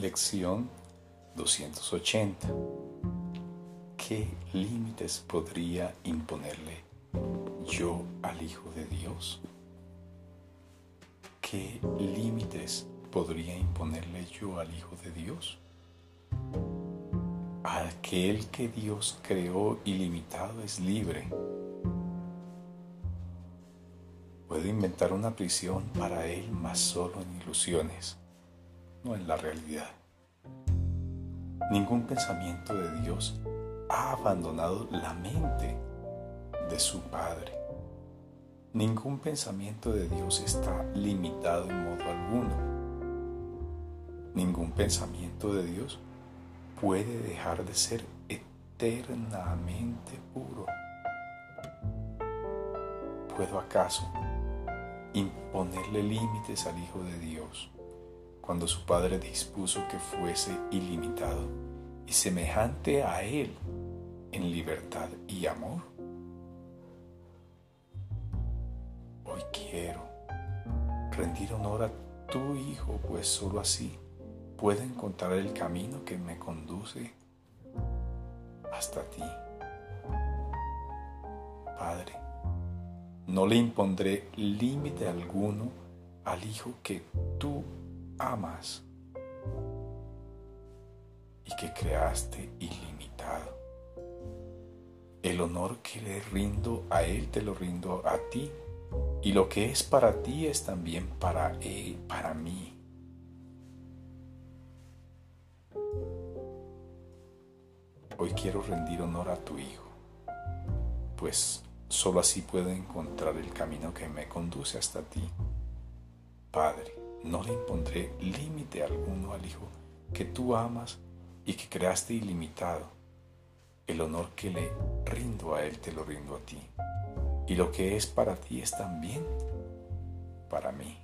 Lección 280. ¿Qué límites podría imponerle yo al Hijo de Dios? ¿Qué límites podría imponerle yo al Hijo de Dios? Aquel que Dios creó ilimitado es libre. Puedo inventar una prisión para él, más solo en ilusiones no en la realidad. Ningún pensamiento de Dios ha abandonado la mente de su Padre. Ningún pensamiento de Dios está limitado en modo alguno. Ningún pensamiento de Dios puede dejar de ser eternamente puro. ¿Puedo acaso imponerle límites al Hijo de Dios? Cuando su Padre dispuso que fuese ilimitado y semejante a Él en libertad y amor? Hoy quiero rendir honor a tu Hijo, pues sólo así puedo encontrar el camino que me conduce hasta ti. Padre, no le impondré límite alguno al Hijo que tú amas y que creaste ilimitado. El honor que le rindo a Él te lo rindo a ti y lo que es para ti es también para Él, para mí. Hoy quiero rendir honor a tu Hijo, pues sólo así puedo encontrar el camino que me conduce hasta ti. Padre, no le impondré límite alguno al Hijo que tú amas y que creaste ilimitado. El honor que le rindo a Él te lo rindo a ti. Y lo que es para ti es también para mí.